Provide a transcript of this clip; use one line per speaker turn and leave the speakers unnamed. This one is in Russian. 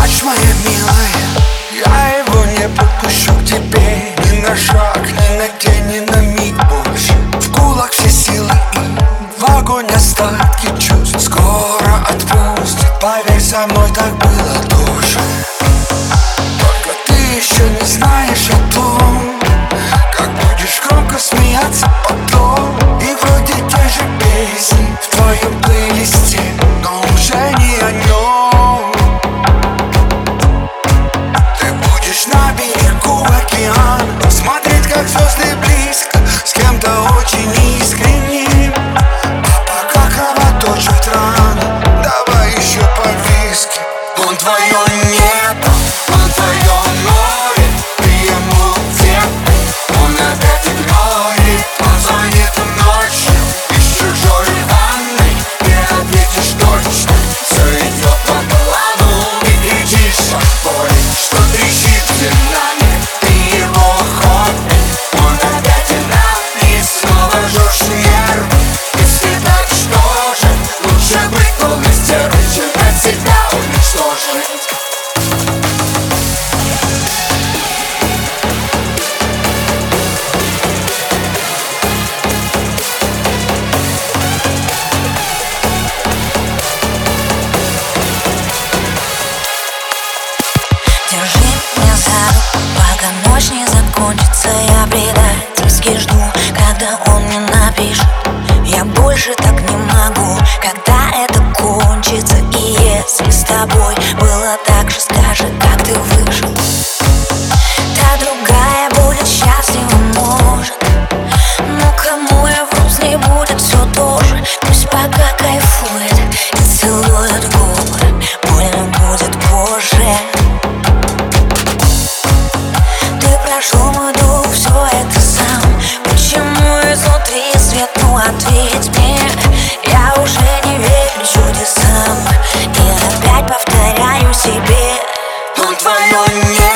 Дочь моя милая, я его не подпущу к тебе Ни на шаг, ни на день, ни на миг. Больше В кулак все силы и в огонь остатки чувств. Скоро отпустит, поверь, со мной так было тоже. Только ты еще не знаешь о том Как будешь громко смеяться. Смотреть, как себя уничтожить
Держи меня за руку, пока ночь не закончится Я предательски жду, когда он мне напишет тобой было так же Скажи, как ты выжил. Та другая будет счастлива, может. Но кому я вру, с ней будет все тоже. Пусть пока кайфует и целует губы. Больно будет позже. Ты прошел мой дух, все это сам. Почему изнутри светло ну, ответь
fight on you.